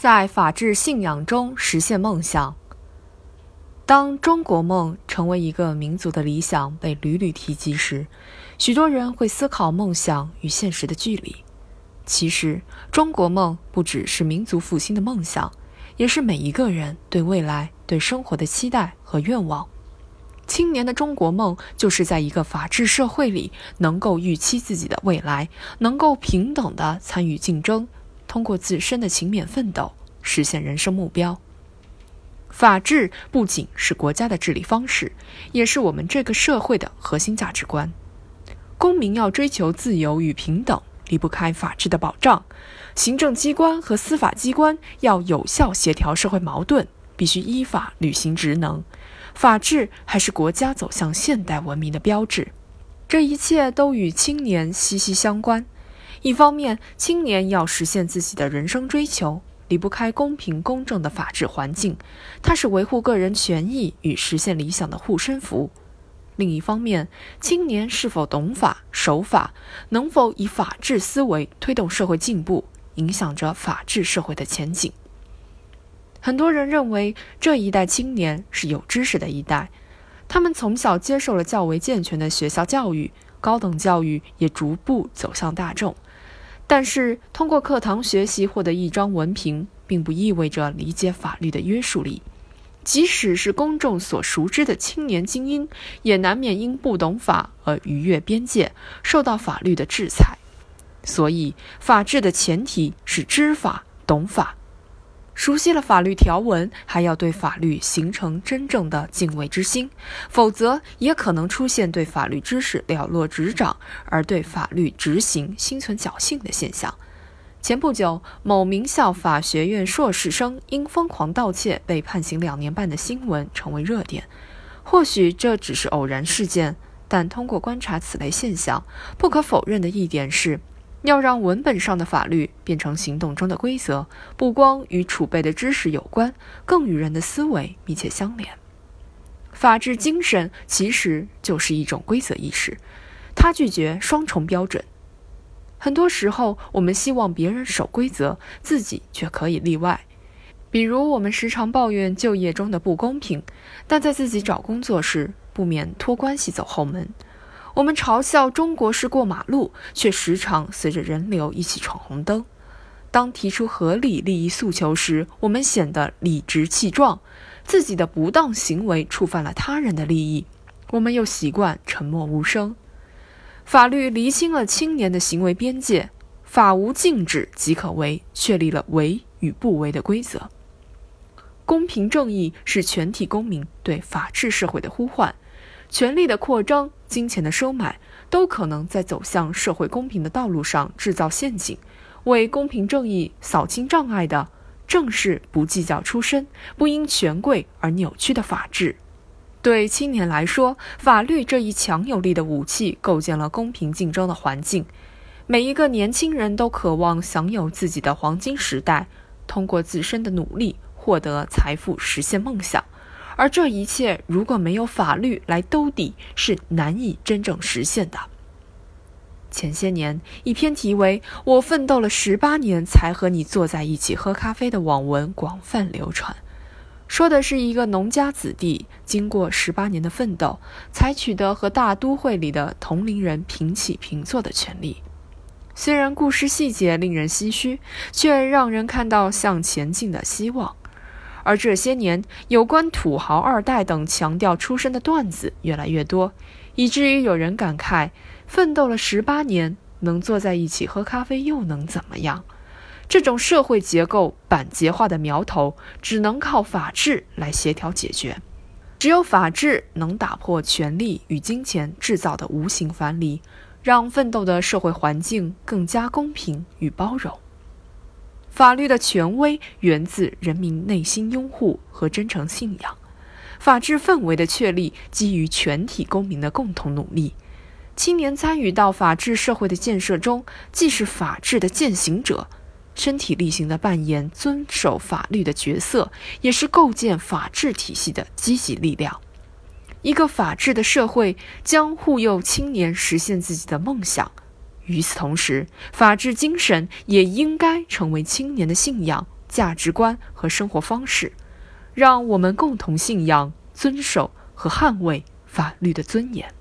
在法治信仰中实现梦想。当中国梦成为一个民族的理想被屡屡提及时，许多人会思考梦想与现实的距离。其实，中国梦不只是民族复兴的梦想，也是每一个人对未来、对生活的期待和愿望。青年的中国梦，就是在一个法治社会里，能够预期自己的未来，能够平等的参与竞争，通过自身的勤勉奋斗，实现人生目标。法治不仅是国家的治理方式，也是我们这个社会的核心价值观。公民要追求自由与平等，离不开法治的保障。行政机关和司法机关要有效协调社会矛盾，必须依法履行职能。法治还是国家走向现代文明的标志。这一切都与青年息息相关。一方面，青年要实现自己的人生追求。离不开公平公正的法治环境，它是维护个人权益与实现理想的护身符。另一方面，青年是否懂法、守法，能否以法治思维推动社会进步，影响着法治社会的前景。很多人认为这一代青年是有知识的一代，他们从小接受了较为健全的学校教育，高等教育也逐步走向大众。但是，通过课堂学习获得一张文凭，并不意味着理解法律的约束力。即使是公众所熟知的青年精英，也难免因不懂法而逾越边界，受到法律的制裁。所以，法治的前提是知法、懂法。熟悉了法律条文，还要对法律形成真正的敬畏之心，否则也可能出现对法律知识了若指掌，而对法律执行心存侥幸的现象。前不久，某名校法学院硕士生因疯狂盗窃被判刑两年半的新闻成为热点。或许这只是偶然事件，但通过观察此类现象，不可否认的一点是。要让文本上的法律变成行动中的规则，不光与储备的知识有关，更与人的思维密切相连。法治精神其实就是一种规则意识，它拒绝双重标准。很多时候，我们希望别人守规则，自己却可以例外。比如，我们时常抱怨就业中的不公平，但在自己找工作时，不免托关系走后门。我们嘲笑中国式过马路，却时常随着人流一起闯红灯。当提出合理利益诉求时，我们显得理直气壮。自己的不当行为触犯了他人的利益，我们又习惯沉默无声。法律厘清了青年的行为边界，法无禁止即可为，确立了为与不为的规则。公平正义是全体公民对法治社会的呼唤。权力的扩张、金钱的收买，都可能在走向社会公平的道路上制造陷阱。为公平正义扫清障碍的，正是不计较出身、不因权贵而扭曲的法治。对青年来说，法律这一强有力的武器，构建了公平竞争的环境。每一个年轻人都渴望享有自己的黄金时代，通过自身的努力获得财富，实现梦想。而这一切如果没有法律来兜底，是难以真正实现的。前些年，一篇题为“我奋斗了十八年才和你坐在一起喝咖啡”的网文广泛流传，说的是一个农家子弟经过十八年的奋斗，才取得和大都会里的同龄人平起平坐的权利。虽然故事细节令人唏嘘，却让人看到向前进的希望。而这些年，有关土豪二代等强调出身的段子越来越多，以至于有人感慨：奋斗了十八年，能坐在一起喝咖啡又能怎么样？这种社会结构板结化的苗头，只能靠法治来协调解决。只有法治能打破权力与金钱制造的无形藩篱，让奋斗的社会环境更加公平与包容。法律的权威源自人民内心拥护和真诚信仰，法治氛围的确立基于全体公民的共同努力。青年参与到法治社会的建设中，既是法治的践行者，身体力行地扮演遵守法律的角色，也是构建法治体系的积极力量。一个法治的社会将护佑青年实现自己的梦想。与此同时，法治精神也应该成为青年的信仰，价值观和生活方式，让我们共同信仰、遵守和捍卫法律的尊严。